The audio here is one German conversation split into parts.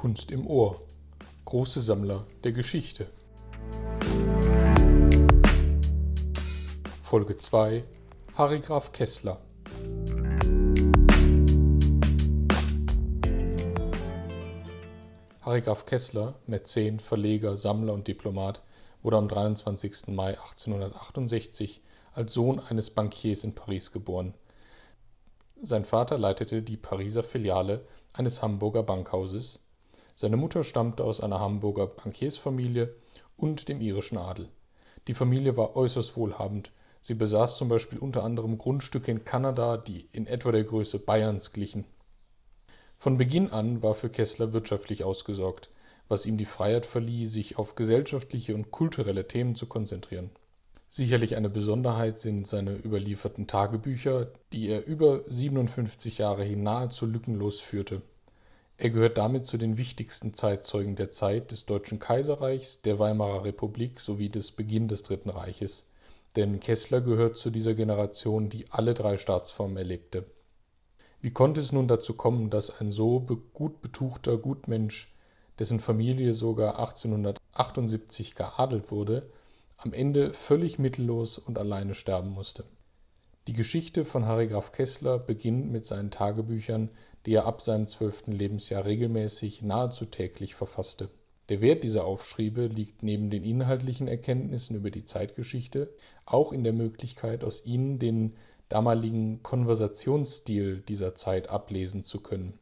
Kunst im Ohr. Große Sammler der Geschichte. Folge 2 Harry Graf Kessler Harry Graf Kessler, Mäzen, Verleger, Sammler und Diplomat, wurde am 23. Mai 1868 als Sohn eines Bankiers in Paris geboren. Sein Vater leitete die Pariser Filiale eines Hamburger Bankhauses, seine Mutter stammte aus einer Hamburger Bankiersfamilie und dem irischen Adel. Die Familie war äußerst wohlhabend, sie besaß zum Beispiel unter anderem Grundstücke in Kanada, die in etwa der Größe Bayerns glichen. Von Beginn an war für Kessler wirtschaftlich ausgesorgt, was ihm die Freiheit verlieh, sich auf gesellschaftliche und kulturelle Themen zu konzentrieren. Sicherlich eine Besonderheit sind seine überlieferten Tagebücher, die er über 57 Jahre hin nahezu lückenlos führte. Er gehört damit zu den wichtigsten Zeitzeugen der Zeit des Deutschen Kaiserreichs, der Weimarer Republik sowie des Beginn des Dritten Reiches. Denn Kessler gehört zu dieser Generation, die alle drei Staatsformen erlebte. Wie konnte es nun dazu kommen, dass ein so gut betuchter Gutmensch, dessen Familie sogar 1878 geadelt wurde, am Ende völlig mittellos und alleine sterben musste. Die Geschichte von Harry Graf Kessler beginnt mit seinen Tagebüchern, die er ab seinem zwölften Lebensjahr regelmäßig nahezu täglich verfasste. Der Wert dieser Aufschriebe liegt neben den inhaltlichen Erkenntnissen über die Zeitgeschichte auch in der Möglichkeit, aus ihnen den damaligen Konversationsstil dieser Zeit ablesen zu können.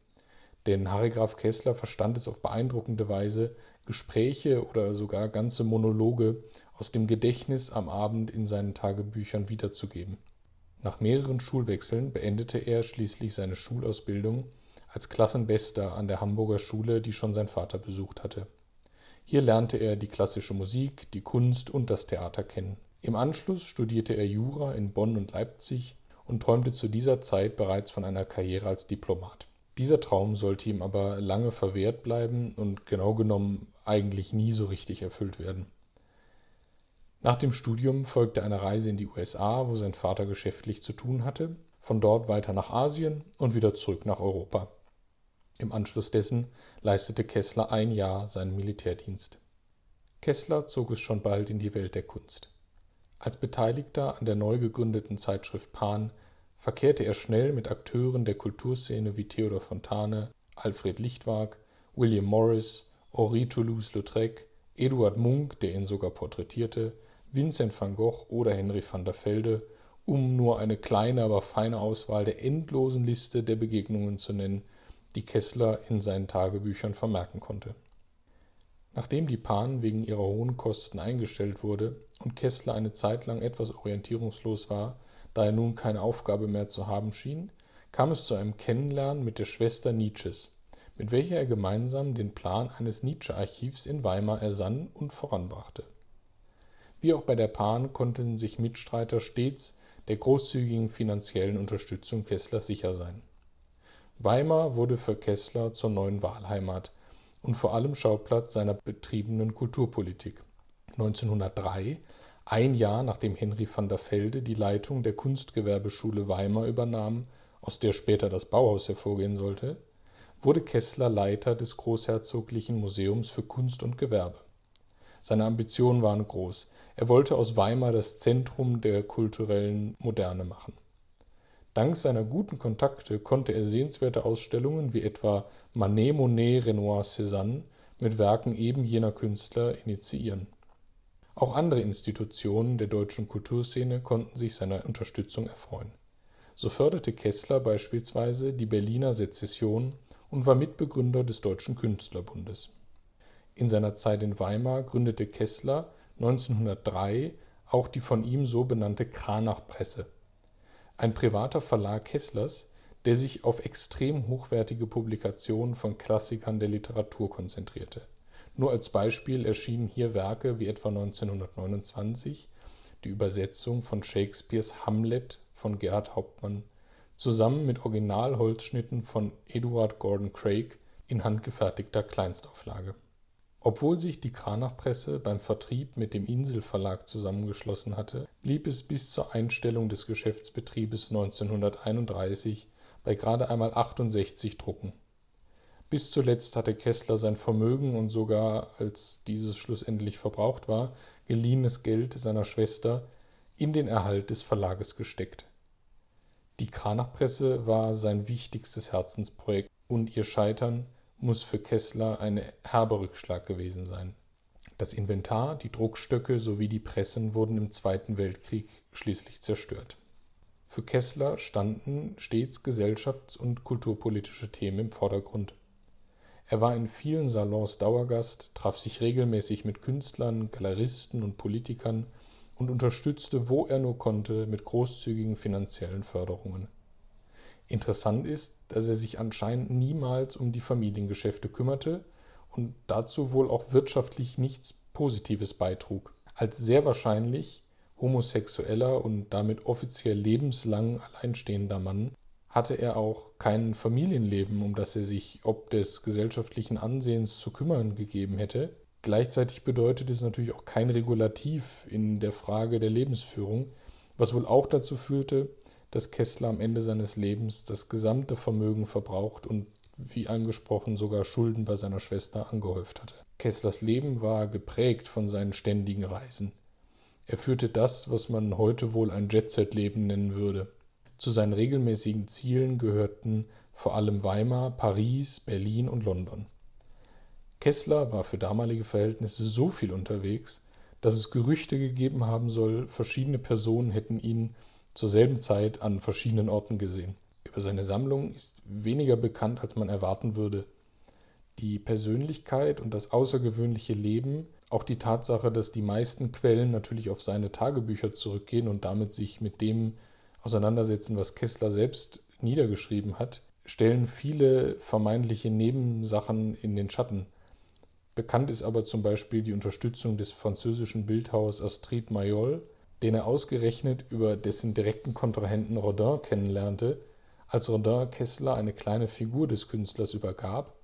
Denn Harry Graf Kessler verstand es auf beeindruckende Weise, Gespräche oder sogar ganze Monologe aus dem Gedächtnis am Abend in seinen Tagebüchern wiederzugeben. Nach mehreren Schulwechseln beendete er schließlich seine Schulausbildung als Klassenbester an der Hamburger Schule, die schon sein Vater besucht hatte. Hier lernte er die klassische Musik, die Kunst und das Theater kennen. Im Anschluss studierte er Jura in Bonn und Leipzig und träumte zu dieser Zeit bereits von einer Karriere als Diplomat. Dieser Traum sollte ihm aber lange verwehrt bleiben und genau genommen eigentlich nie so richtig erfüllt werden. Nach dem Studium folgte eine Reise in die USA, wo sein Vater geschäftlich zu tun hatte, von dort weiter nach Asien und wieder zurück nach Europa. Im Anschluss dessen leistete Kessler ein Jahr seinen Militärdienst. Kessler zog es schon bald in die Welt der Kunst. Als Beteiligter an der neu gegründeten Zeitschrift Pan verkehrte er schnell mit Akteuren der Kulturszene wie Theodor Fontane, Alfred Lichtwag, William Morris, Henri Toulouse-Lautrec, Eduard Munk, der ihn sogar porträtierte, Vincent van Gogh oder Henry van der Velde, um nur eine kleine, aber feine Auswahl der endlosen Liste der Begegnungen zu nennen, die Kessler in seinen Tagebüchern vermerken konnte. Nachdem die Pan wegen ihrer hohen Kosten eingestellt wurde und Kessler eine Zeit lang etwas orientierungslos war, da er nun keine Aufgabe mehr zu haben schien, kam es zu einem Kennenlernen mit der Schwester Nietzsches, mit welcher er gemeinsam den Plan eines Nietzsche-Archivs in Weimar ersann und voranbrachte wie auch bei der Pan konnten sich Mitstreiter stets der großzügigen finanziellen Unterstützung Kesslers sicher sein. Weimar wurde für Kessler zur neuen Wahlheimat und vor allem Schauplatz seiner betriebenen Kulturpolitik. 1903, ein Jahr nachdem Henry van der Velde die Leitung der Kunstgewerbeschule Weimar übernahm, aus der später das Bauhaus hervorgehen sollte, wurde Kessler Leiter des Großherzoglichen Museums für Kunst und Gewerbe. Seine Ambitionen waren groß. Er wollte aus Weimar das Zentrum der kulturellen Moderne machen. Dank seiner guten Kontakte konnte er sehenswerte Ausstellungen wie etwa Manet, Monet, Renoir, Cézanne mit Werken eben jener Künstler initiieren. Auch andere Institutionen der deutschen Kulturszene konnten sich seiner Unterstützung erfreuen. So förderte Kessler beispielsweise die Berliner Sezession und war Mitbegründer des Deutschen Künstlerbundes in seiner Zeit in Weimar gründete Kessler 1903 auch die von ihm so benannte Kranach-Presse, ein privater Verlag Kesslers, der sich auf extrem hochwertige Publikationen von Klassikern der Literatur konzentrierte. Nur als Beispiel erschienen hier Werke wie etwa 1929 die Übersetzung von Shakespeares Hamlet von Gerhard Hauptmann zusammen mit Originalholzschnitten von Eduard Gordon Craig in handgefertigter Kleinstauflage obwohl sich die Kranach-Presse beim Vertrieb mit dem Insel-Verlag zusammengeschlossen hatte, blieb es bis zur Einstellung des Geschäftsbetriebes 1931 bei gerade einmal 68 Drucken. Bis zuletzt hatte Kessler sein Vermögen und sogar, als dieses schlussendlich verbraucht war, geliehenes Geld seiner Schwester in den Erhalt des Verlages gesteckt. Die Kranachpresse war sein wichtigstes Herzensprojekt und ihr Scheitern muss für Kessler ein herber Rückschlag gewesen sein. Das Inventar, die Druckstöcke sowie die Pressen wurden im Zweiten Weltkrieg schließlich zerstört. Für Kessler standen stets gesellschafts- und kulturpolitische Themen im Vordergrund. Er war in vielen Salons Dauergast, traf sich regelmäßig mit Künstlern, Galeristen und Politikern und unterstützte, wo er nur konnte, mit großzügigen finanziellen Förderungen. Interessant ist, dass er sich anscheinend niemals um die Familiengeschäfte kümmerte und dazu wohl auch wirtschaftlich nichts Positives beitrug. Als sehr wahrscheinlich homosexueller und damit offiziell lebenslang alleinstehender Mann hatte er auch kein Familienleben, um das er sich ob des gesellschaftlichen Ansehens zu kümmern gegeben hätte. Gleichzeitig bedeutet es natürlich auch kein Regulativ in der Frage der Lebensführung, was wohl auch dazu führte, dass Kessler am Ende seines Lebens das gesamte Vermögen verbraucht und wie angesprochen sogar Schulden bei seiner Schwester angehäuft hatte. Kesslers Leben war geprägt von seinen ständigen Reisen. Er führte das, was man heute wohl ein Jet-Set-Leben nennen würde. Zu seinen regelmäßigen Zielen gehörten vor allem Weimar, Paris, Berlin und London. Kessler war für damalige Verhältnisse so viel unterwegs, dass es Gerüchte gegeben haben soll, verschiedene Personen hätten ihn zur selben Zeit an verschiedenen Orten gesehen. Über seine Sammlung ist weniger bekannt, als man erwarten würde. Die Persönlichkeit und das außergewöhnliche Leben, auch die Tatsache, dass die meisten Quellen natürlich auf seine Tagebücher zurückgehen und damit sich mit dem auseinandersetzen, was Kessler selbst niedergeschrieben hat, stellen viele vermeintliche Nebensachen in den Schatten. Bekannt ist aber zum Beispiel die Unterstützung des französischen Bildhauers Astrid Mayol, den er ausgerechnet über dessen direkten Kontrahenten Rodin kennenlernte, als Rodin Kessler eine kleine Figur des Künstlers übergab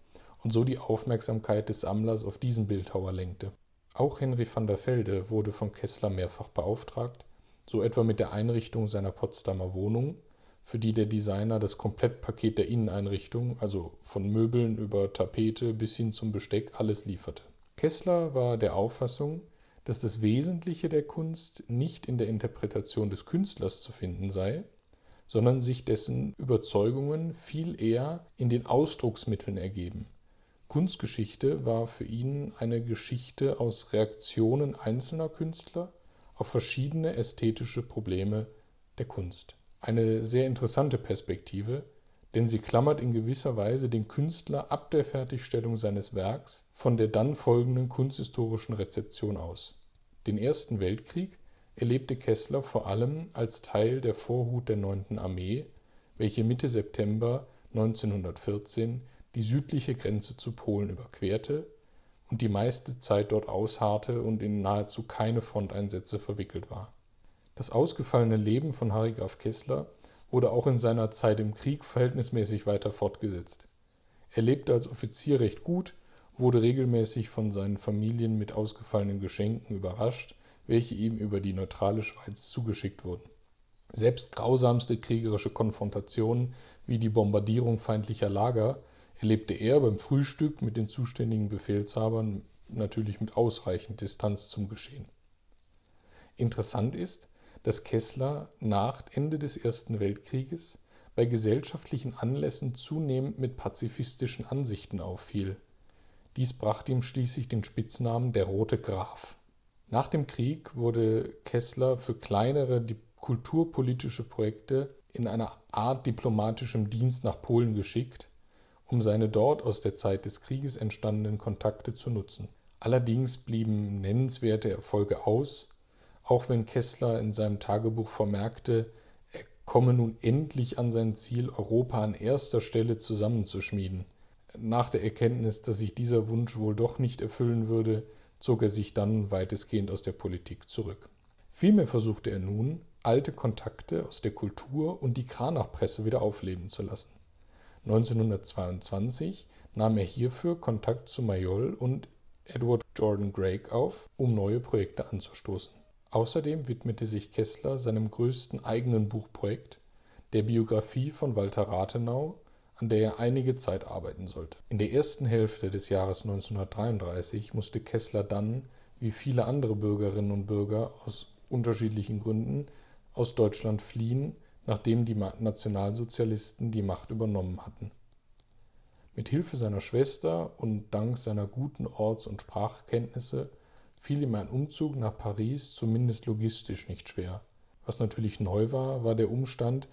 und so die Aufmerksamkeit des Sammlers auf diesen Bildhauer lenkte. Auch Henry van der Velde wurde von Kessler mehrfach beauftragt, so etwa mit der Einrichtung seiner Potsdamer Wohnung, für die der Designer das Komplettpaket der Inneneinrichtung, also von Möbeln über Tapete bis hin zum Besteck, alles lieferte. Kessler war der Auffassung, dass das Wesentliche der Kunst nicht in der Interpretation des Künstlers zu finden sei, sondern sich dessen Überzeugungen viel eher in den Ausdrucksmitteln ergeben. Kunstgeschichte war für ihn eine Geschichte aus Reaktionen einzelner Künstler auf verschiedene ästhetische Probleme der Kunst. Eine sehr interessante Perspektive, denn sie klammert in gewisser Weise den Künstler ab der Fertigstellung seines Werks von der dann folgenden kunsthistorischen Rezeption aus. Den Ersten Weltkrieg erlebte Kessler vor allem als Teil der Vorhut der 9. Armee, welche Mitte September 1914 die südliche Grenze zu Polen überquerte und die meiste Zeit dort ausharrte und in nahezu keine Fronteinsätze verwickelt war. Das ausgefallene Leben von Harry Graf Kessler wurde auch in seiner Zeit im Krieg verhältnismäßig weiter fortgesetzt. Er lebte als Offizier recht gut, wurde regelmäßig von seinen Familien mit ausgefallenen Geschenken überrascht, welche ihm über die neutrale Schweiz zugeschickt wurden. Selbst grausamste kriegerische Konfrontationen wie die Bombardierung feindlicher Lager erlebte er beim Frühstück mit den zuständigen Befehlshabern natürlich mit ausreichend Distanz zum Geschehen. Interessant ist, dass Kessler nach Ende des Ersten Weltkrieges bei gesellschaftlichen Anlässen zunehmend mit pazifistischen Ansichten auffiel. Dies brachte ihm schließlich den Spitznamen der Rote Graf. Nach dem Krieg wurde Kessler für kleinere kulturpolitische Projekte in einer Art diplomatischem Dienst nach Polen geschickt um seine dort aus der Zeit des Krieges entstandenen Kontakte zu nutzen. Allerdings blieben nennenswerte Erfolge aus, auch wenn Kessler in seinem Tagebuch vermerkte, er komme nun endlich an sein Ziel, Europa an erster Stelle zusammenzuschmieden. Nach der Erkenntnis, dass sich dieser Wunsch wohl doch nicht erfüllen würde, zog er sich dann weitestgehend aus der Politik zurück. Vielmehr versuchte er nun, alte Kontakte aus der Kultur und die Kranachpresse wieder aufleben zu lassen. 1922 nahm er hierfür Kontakt zu Mayol und Edward Jordan Drake auf, um neue Projekte anzustoßen. Außerdem widmete sich Kessler seinem größten eigenen Buchprojekt, der Biografie von Walter Rathenau, an der er einige Zeit arbeiten sollte. In der ersten Hälfte des Jahres 1933 musste Kessler dann, wie viele andere Bürgerinnen und Bürger aus unterschiedlichen Gründen, aus Deutschland fliehen, nachdem die Nationalsozialisten die Macht übernommen hatten. Mit Hilfe seiner Schwester und dank seiner guten Orts- und Sprachkenntnisse fiel ihm ein Umzug nach Paris zumindest logistisch nicht schwer. Was natürlich neu war, war der Umstand,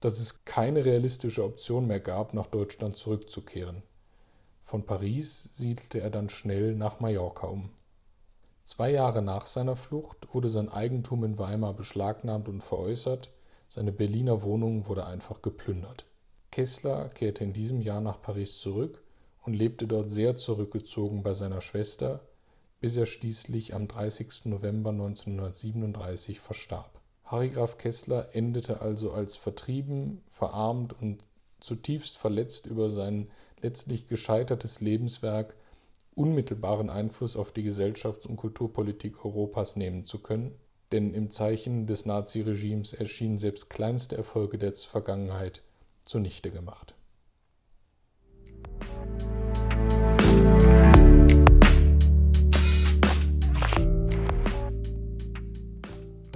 dass es keine realistische Option mehr gab, nach Deutschland zurückzukehren. Von Paris siedelte er dann schnell nach Mallorca um. Zwei Jahre nach seiner Flucht wurde sein Eigentum in Weimar beschlagnahmt und veräußert, seine Berliner Wohnung wurde einfach geplündert. Kessler kehrte in diesem Jahr nach Paris zurück und lebte dort sehr zurückgezogen bei seiner Schwester, bis er schließlich am 30. November 1937 verstarb. Harry Graf Kessler endete also als vertrieben, verarmt und zutiefst verletzt über sein letztlich gescheitertes Lebenswerk unmittelbaren Einfluss auf die Gesellschafts- und Kulturpolitik Europas nehmen zu können, denn im Zeichen des Naziregimes erschienen selbst kleinste Erfolge der Vergangenheit zunichte gemacht.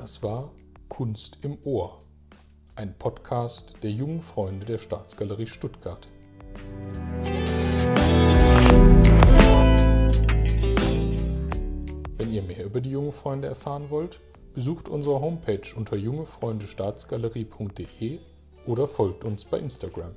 Das war Kunst im Ohr, ein Podcast der jungen Freunde der Staatsgalerie Stuttgart. Wenn ihr mehr über die jungen Freunde erfahren wollt, besucht unsere Homepage unter jungefreundestaatsgalerie.de oder folgt uns bei Instagram.